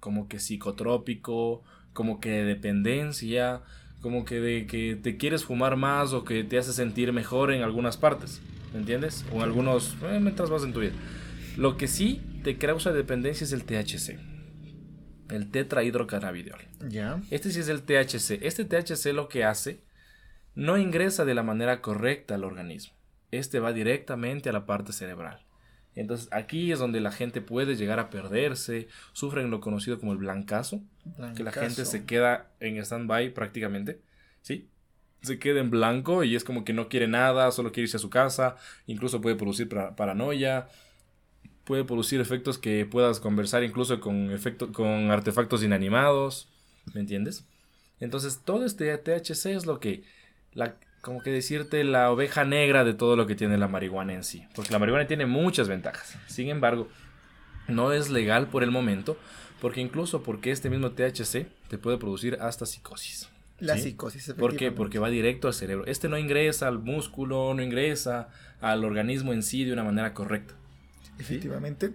como que psicotrópico, como que de dependencia, como que de que te quieres fumar más o que te hace sentir mejor en algunas partes, ¿me entiendes? O en algunos, eh, mientras vas en tu vida. Lo que sí te causa dependencia es el THC, el tetrahidrocannabidiol. Ya. Este sí es el THC. Este THC lo que hace no ingresa de la manera correcta al organismo. Este va directamente a la parte cerebral. Entonces aquí es donde la gente puede llegar a perderse, sufren lo conocido como el blancazo, que la gente se queda en stand-by prácticamente, ¿sí? Se queda en blanco y es como que no quiere nada, solo quiere irse a su casa, incluso puede producir paranoia, puede producir efectos que puedas conversar incluso con, con artefactos inanimados, ¿me entiendes? Entonces todo este THC es lo que la, como que decirte la oveja negra de todo lo que tiene la marihuana en sí. Porque la marihuana tiene muchas ventajas. Sin embargo, no es legal por el momento, porque incluso porque este mismo THC te puede producir hasta psicosis. La psicosis, ¿Por qué? Porque va directo al cerebro. Este no ingresa al músculo, no ingresa al organismo en sí de una manera correcta. Efectivamente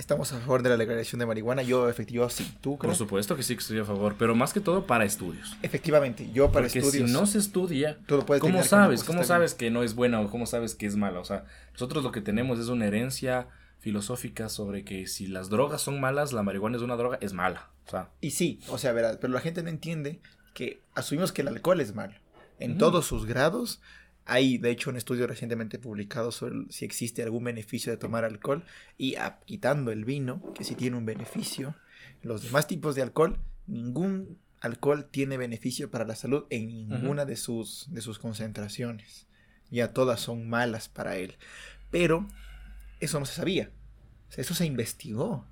estamos a favor de la legalización de marihuana. Yo, efectivamente, sí. ¿Tú Por supuesto que sí que estoy a favor, pero más que todo para estudios. Efectivamente, yo para Porque si no se estudia, ¿cómo sabes? ¿Cómo sabes que no es buena o cómo sabes que es mala? O sea, nosotros lo que tenemos es una herencia filosófica sobre que si las drogas son malas, la marihuana es una droga, es mala. O sea, y sí, o sea, verdad, pero la gente no entiende que asumimos que el alcohol es malo. En todos sus grados, hay, de hecho, un estudio recientemente publicado sobre si existe algún beneficio de tomar alcohol y quitando el vino, que sí tiene un beneficio, los demás tipos de alcohol, ningún alcohol tiene beneficio para la salud en ninguna de, sus, de sus concentraciones. Ya todas son malas para él. Pero eso no se sabía. eso se investigó.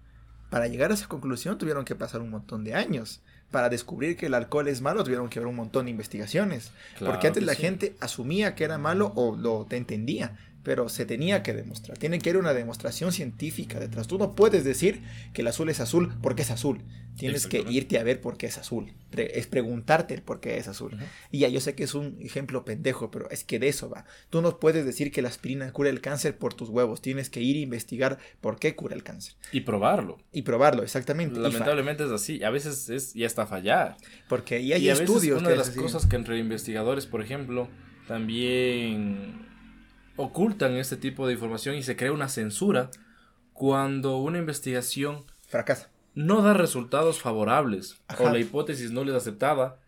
Para llegar a esa conclusión tuvieron que pasar un montón de años para descubrir que el alcohol es malo tuvieron que haber un montón de investigaciones. porque antes la gente asumía que era malo o lo te entendía pero se tenía que demostrar. Tiene que haber una demostración científica detrás. Tú no puedes decir que el azul es azul porque es azul. Tienes que irte a ver por qué es azul. es preguntarte el por qué es azul. Y ya yo sé que es un ejemplo pendejo, pero es que de eso va. Tú no puedes decir que la aspirina cura el cáncer por tus huevos. Tienes que ir a investigar por qué cura el cáncer. Y probarlo. Y probarlo, exactamente. Lamentablemente es así. A veces es ya está fallar. Porque y hay estudios. una de las cosas que entre investigadores, por ejemplo, también ocultan este tipo de información y se crea una censura cuando una investigación fracasa. No da resultados favorables o la hipótesis no les aceptada.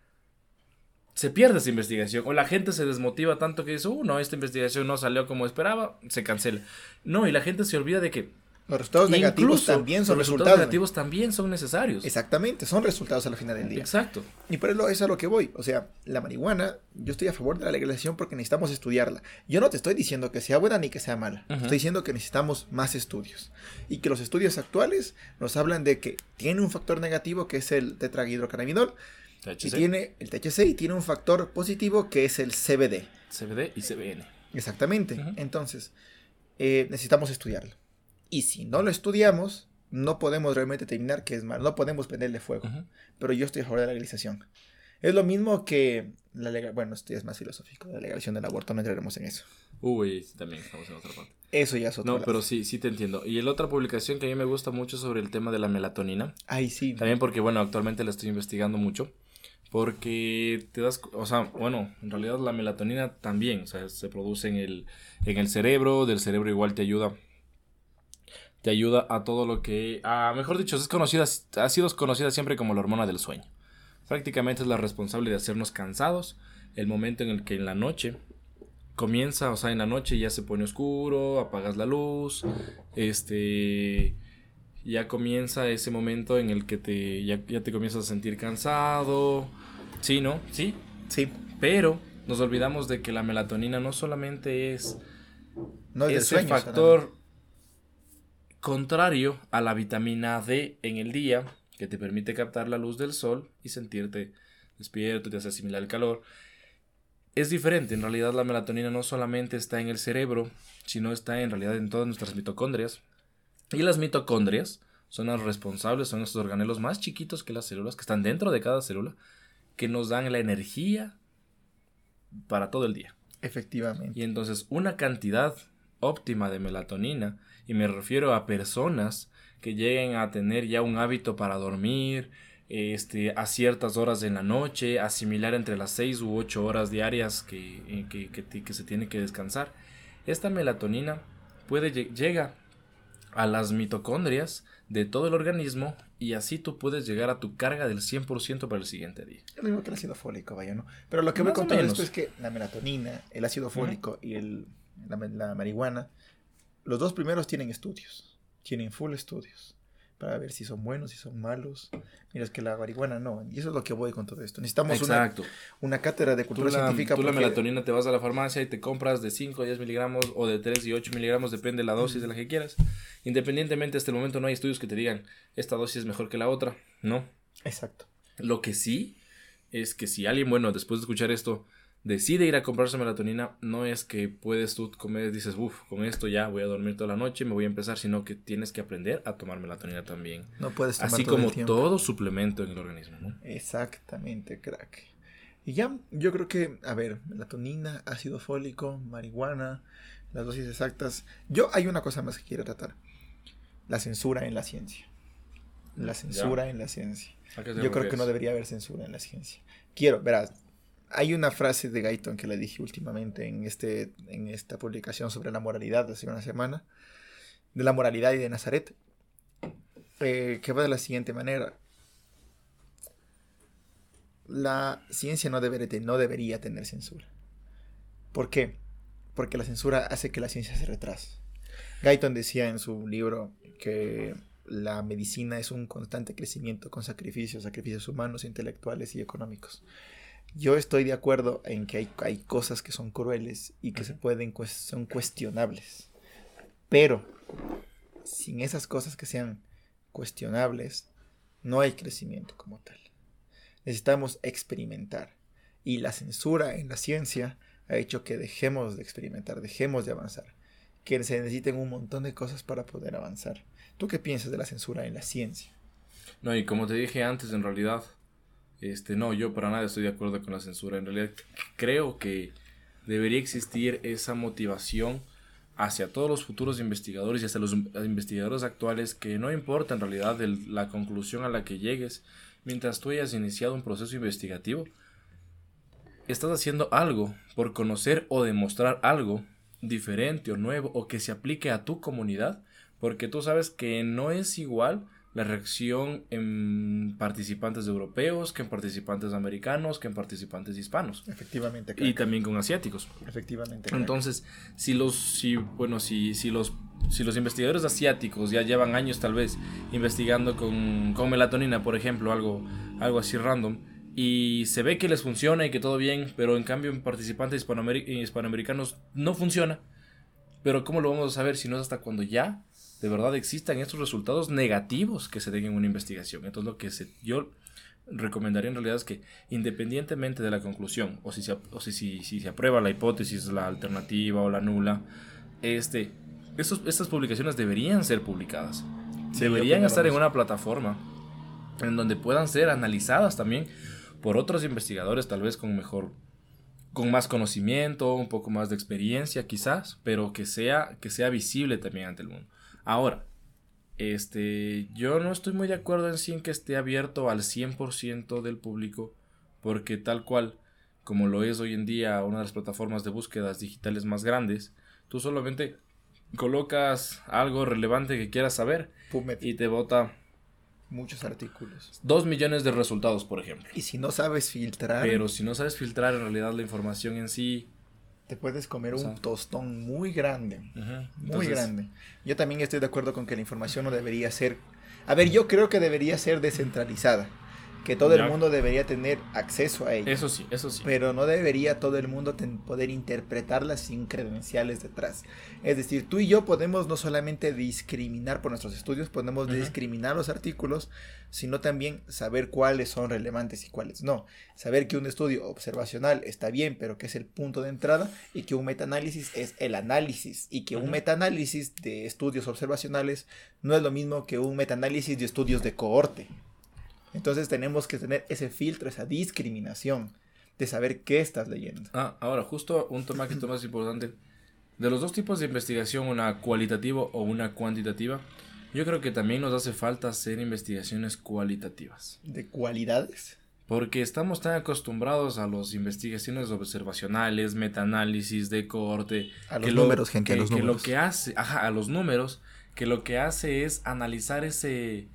Se pierde esa investigación o la gente se desmotiva tanto que dice, uh, no, esta investigación no salió como esperaba, se cancela. No, y la gente se olvida de que los resultados negativos también son los resultados. negativos también son necesarios. Exactamente, son resultados a la final del día. Exacto. Y por eso es a lo que voy. O sea, la marihuana, yo estoy a favor de la legalización porque necesitamos estudiarla. Yo no te estoy diciendo que sea buena ni que sea mala. Estoy diciendo que necesitamos más estudios. Y que los estudios actuales nos hablan de que tiene un factor negativo que es el tetrahidrocannabinol. Y tiene el THC y tiene un factor positivo que es el CBD. CBD y CBN. Exactamente. Entonces, eh, necesitamos estudiarlo. Y si no lo estudiamos, no podemos realmente determinar que es malo, no podemos prenderle fuego. Pero yo estoy a favor de la legalización. Es lo mismo que la legal... Bueno, esto ya es más filosófico, la legalización del aborto, no entraremos en eso. Uy, también estamos en otra parte. Eso ya es otro No, pero sí, sí te entiendo. Y la otra publicación que a mí me gusta mucho sobre el tema de la melatonina. Ay, sí. También porque, bueno, actualmente la estoy investigando mucho. Porque te das, o sea, bueno, en realidad la melatonina también, o sea, se produce en el, en el cerebro, del cerebro igual te ayuda te ayuda a todo lo que, a, mejor dicho, es conocida, ha sido conocida siempre como la hormona del sueño. Prácticamente es la responsable de hacernos cansados, el momento en el que en la noche comienza, o sea, en la noche ya se pone oscuro, apagas la luz, este, ya comienza ese momento en el que te, ya, te comienzas a sentir cansado, sí, ¿no? Sí, sí, pero nos olvidamos de que la melatonina no solamente es no es ese factor contrario a la vitamina D en el día, que te permite captar la luz del sol y sentirte despierto, te hace asimilar el calor. Es diferente, en realidad la melatonina no solamente está en el cerebro, sino está en realidad en todas nuestras mitocondrias. Y las mitocondrias son las responsables, son estos organelos más chiquitos que las células, que están dentro de cada célula, que nos dan la energía para todo el día. Efectivamente. Y entonces una cantidad óptima de melatonina, y me refiero a personas que lleguen a tener ya un hábito para dormir, este, a ciertas horas de la noche, asimilar entre las 6 u 8 horas diarias que, que, que, se tiene que descansar. Esta melatonina puede llega a las mitocondrias de todo el organismo y así tú puedes llegar a tu carga del 100% para el siguiente día. Lo mismo que el ácido fólico, vaya, ¿no? Pero lo que voy a contar esto es que la melatonina, el ácido fólico y el, la marihuana, los dos primeros tienen estudios, tienen full estudios para ver si son buenos, si son malos. Mira, es que la marihuana no. Y eso es lo que voy con todo esto. Necesitamos Una, una cátedra de cultura científica. Tú la melatonina te vas a la farmacia y te compras de 5 a 10 miligramos o de 3 y 8 miligramos, depende de la dosis de la que quieras. Independientemente, hasta el momento no hay estudios que te digan esta dosis es mejor que la otra. No. Exacto. Lo que sí es que si alguien, bueno, después de escuchar esto, decide ir a comprarse melatonina, no es que puedes tú comer, dices, uff, con esto ya voy a dormir toda la noche, me voy a empezar, sino que tienes que aprender a tomar melatonina también. No puedes tomar Así como todo suplemento en el organismo, ¿no? Exactamente, crack. Y ya, yo creo que, a ver, melatonina, ácido fólico, marihuana, las dosis exactas. Yo hay una cosa más que quiero tratar. La censura en la ciencia. La censura en la ciencia. Yo creo que no debería haber censura en la ciencia. Quiero, verás, hay una frase de Gaiton que le dije últimamente en, este, en esta publicación sobre la moralidad hace una semana, de la moralidad y de Nazaret, eh, que va de la siguiente manera. La ciencia no, no debería tener censura. ¿Por qué? Porque la censura hace que la ciencia se retrase. Gaiton decía en su libro que la medicina es un constante crecimiento con sacrificios, sacrificios humanos, intelectuales y económicos. Yo estoy de acuerdo en que hay, hay cosas que son crueles y que se pueden, son cuestionables. Pero, sin esas cosas que sean cuestionables, no hay crecimiento como tal. Necesitamos experimentar. Y la censura en la ciencia ha hecho que dejemos de experimentar, dejemos de avanzar. Que se necesiten un montón de cosas para poder avanzar. ¿Tú qué piensas de la censura en la ciencia? No, y como te dije antes, en realidad, este, no, yo para nada estoy de acuerdo con la censura. En realidad creo que debería existir esa motivación hacia todos los futuros investigadores y hasta los investigadores actuales que no importa en realidad la conclusión a la que llegues mientras tú hayas iniciado un proceso investigativo, estás haciendo algo por conocer o demostrar algo diferente o nuevo o que se aplique a tu comunidad, porque tú sabes que no es igual la reacción en participantes europeos, que en participantes americanos, que en participantes hispanos. Efectivamente. Y también con asiáticos. Efectivamente. Entonces, si los, si, bueno, si, si los si los investigadores asiáticos ya llevan años tal vez investigando con, con melatonina, por ejemplo, algo, algo así random, y se ve que les funciona y que todo bien, pero en cambio en participantes hispanoamericanos no funciona. Pero ¿cómo lo vamos a saber si no es hasta cuando ya de verdad existan estos resultados negativos que se den en una investigación. Entonces lo que se, yo recomendaría en realidad es que independientemente de la conclusión o si se, o si, si, si se aprueba la hipótesis, la alternativa o la nula, este, estos, estas publicaciones deberían ser publicadas. deberían estar en una plataforma en donde puedan ser analizadas también por otros investigadores tal vez con mejor con más conocimiento, un poco más de experiencia quizás, pero que sea que sea visible también ante el mundo. Ahora, este, yo no estoy muy de acuerdo en sí en que esté abierto al 100% del público, porque tal cual, como lo es hoy en día una de las plataformas de búsquedas digitales más grandes, tú solamente colocas algo relevante que quieras saber y te bota muchos artículos. Dos millones de resultados, por ejemplo. Y si no sabes filtrar. Pero si no sabes filtrar en realidad la información en sí, te puedes comer un tostón muy grande. Muy grande. Yo también estoy de acuerdo con que la información no debería ser... A ver, yo creo que debería ser descentralizada. Que todo el mundo debería tener acceso a ella. Eso sí, eso sí. Pero no debería todo el mundo poder interpretarla sin credenciales detrás. Es decir, tú y yo podemos no solamente discriminar por nuestros estudios, podemos discriminar los artículos, sino también saber cuáles son relevantes y cuáles no. Saber que un estudio observacional está bien, pero que es el punto de entrada, y que un metaanálisis es el análisis, y que un metaanálisis de estudios observacionales no es lo mismo que un metaanálisis de estudios de cohorte. Entonces tenemos que tener ese filtro, esa discriminación de saber qué estás leyendo. Ah, ahora, justo un tema que es más importante. De los dos tipos de investigación, una cualitativa o una cuantitativa, yo creo que también nos hace falta hacer investigaciones cualitativas. ¿De cualidades? Porque estamos tan acostumbrados a las investigaciones observacionales, metaanálisis, de cohorte. A los números, gente, a los números. Que lo que hace, ajá, a los números, que lo que hace es analizar ese,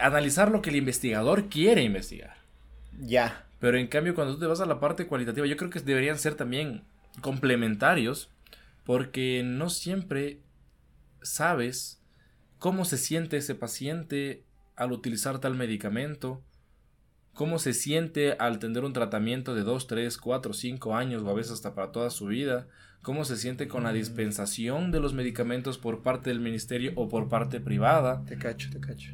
analizar lo que el investigador quiere investigar. Ya. Pero en cambio, cuando tú te vas a la parte cualitativa, yo creo que deberían ser también complementarios, porque no siempre sabes cómo se siente ese paciente al utilizar tal medicamento, cómo se siente al tener un tratamiento de 2, 3, 4, 5 años o a veces hasta para toda su vida, cómo se siente con la mm. dispensación de los medicamentos por parte del ministerio o por parte privada. Te cacho, te cacho.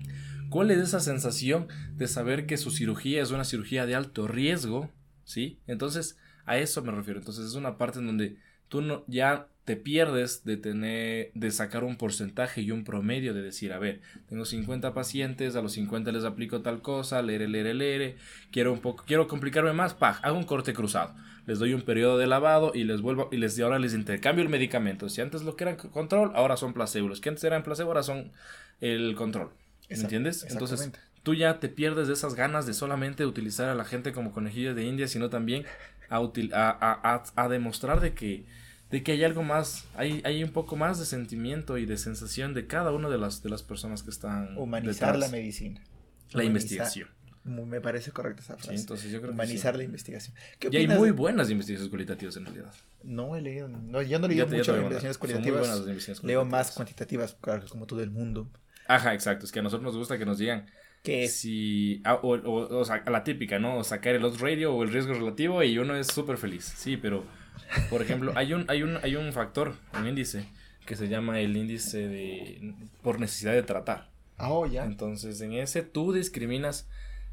¿Cuál es esa sensación de saber que su cirugía es una cirugía de alto riesgo? ¿Sí? Entonces, a eso me refiero. Entonces, es una parte en donde tú no, ya te pierdes de tener, de sacar un porcentaje y un promedio de decir, a ver, tengo 50 pacientes, a los 50 les aplico tal cosa, leer, leer, leer, quiero un poco, quiero complicarme más, paj, hago un corte cruzado, les doy un periodo de lavado y les vuelvo, y les ahora les intercambio el medicamento. Si antes lo que eran control, ahora son placebo, los que antes eran placebo, ahora son el control. ¿Me entiendes? Entonces, tú ya te pierdes de esas ganas de solamente utilizar a la gente como conejillos de India, sino también a, a, a, demostrar de que, de que hay algo más, hay, hay un poco más de sentimiento y de sensación de cada una de las, de las personas que están. Humanizar la medicina. La investigación. Me parece correcta esa frase. entonces yo creo Humanizar la investigación. y hay muy buenas investigaciones cualitativas en realidad. No he leído, no, yo no he leído mucho investigaciones cualitativas. Leo más cuantitativas, claro, como todo el mundo. Ajá, exacto. Es que a nosotros nos gusta que nos digan que si ah, o, o, sea, la típica, ¿no? Sacar el odds radio o el riesgo relativo y uno es súper feliz. Sí, pero por ejemplo, hay un hay un hay un factor, un índice que se llama el índice de por necesidad de tratar. Ah, oh, ya. Entonces, en ese tú discriminas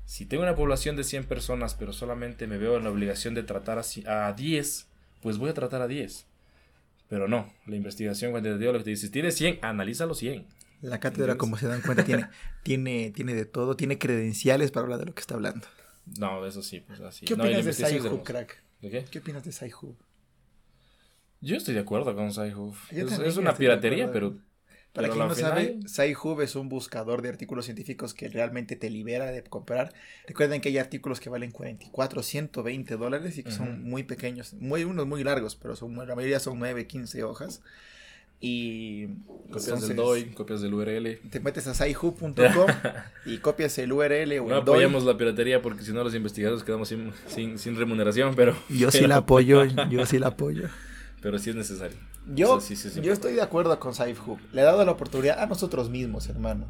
si tengo una población de 100 personas, pero solamente me veo en la obligación de tratar a, a 10, pues voy a tratar a 10. Pero no, la investigación cuantitativa lo que te dice, si tienes 100, analízalo los 100. La cátedra, como se dan cuenta, tiene, (laughs) tiene, tiene de todo, tiene credenciales para hablar de lo que está hablando. No, eso sí, pues así. ¿Qué opinas de Sci-Hub, crack? ¿De qué? ¿Qué opinas de Sci-Hub? Yo estoy de acuerdo con Sci-Hub. Es, una piratería, pero... Para quien no sabe, Sci-Hub es un buscador de artículos científicos que realmente te libera de comprar. Recuerden que hay artículos que valen 44, 120 dólares y que son muy pequeños, muy unos muy largos, pero son, la mayoría son 9, 15 hojas. Y copias del DOI, copias del URL. Te metes a sci.com (laughs) y copias el URL o no apoyamos la piratería porque si no los investigadores quedamos sin, sin, remuneración, pero... Yo sí la apoyo, yo sí la apoyo. (laughs) Pero sí es necesario. Yo, yo estoy de acuerdo con SciHub. Le he dado la oportunidad a nosotros mismos, hermano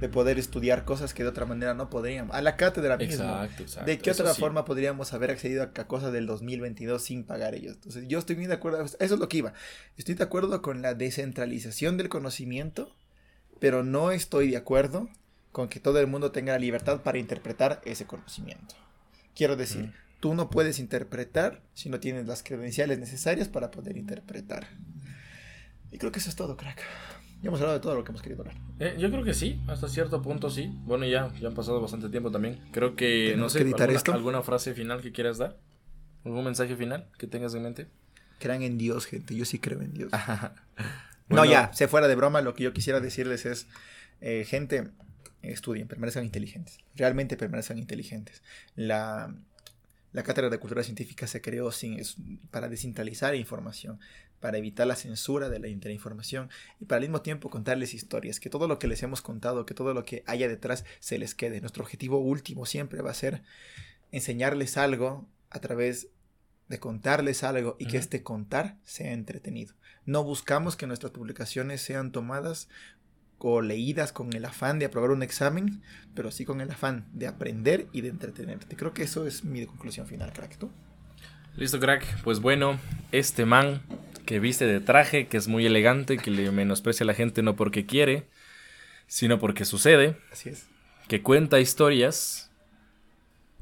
de poder estudiar cosas que de otra manera no podríamos. A la cátedra misma. Exacto, exacto. ¿De qué otra forma podríamos haber accedido a cosas del 2022 sin pagar ellos? Entonces, yo estoy de acuerdo. Eso es lo que iba. Estoy de acuerdo con la descentralización del conocimiento, pero no estoy de acuerdo con que todo el mundo tenga la libertad para interpretar ese conocimiento. Quiero decir, tú no puedes interpretar si no tienes las credenciales necesarias para poder interpretar. Y creo que eso es todo, crack. Ya hemos hablado de todo lo que hemos querido hablar. Eh, yo creo que sí, hasta cierto punto sí. Bueno, ya, ya han pasado bastante tiempo también. Creo que, no sé, alguna, alguna, frase final que quieras dar? ¿Algún mensaje final que tengas en mente? Crean en Dios, gente. Yo sí creo en Dios. (laughs) no, ya, se fuera de broma. Lo que yo quisiera decirles es, eh, gente, estudien, permanezcan inteligentes. Realmente permanezcan inteligentes. La, la Cátedra de Cultura Científica se creó sin, para descentralizar información para evitar la censura de la, información y para al mismo tiempo contarles historias, que todo lo que les hemos contado, que todo lo que haya detrás se les quede. Nuestro objetivo último siempre va a ser enseñarles algo a través de contarles algo y que este contar sea entretenido. No buscamos que nuestras publicaciones sean tomadas o leídas con el afán de aprobar un examen, pero sí con el afán de aprender y de entretenerte. Creo que eso es mi conclusión final, crack. ¿Tú? Listo, crack. Pues bueno, este man que viste de traje, que es muy elegante, que le menosprecia a la gente no porque quiere, sino porque sucede. Así es. Que cuenta historias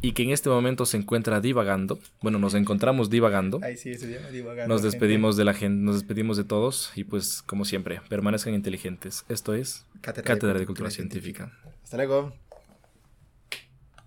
y que en este momento se encuentra divagando. Bueno, nos encontramos divagando. Ahí sí, se llama divagando. Nos despedimos de la gente, nos despedimos de todos y pues como siempre, permanezcan inteligentes. Esto es Cátedra, de, Cultura, Científica. Hasta luego.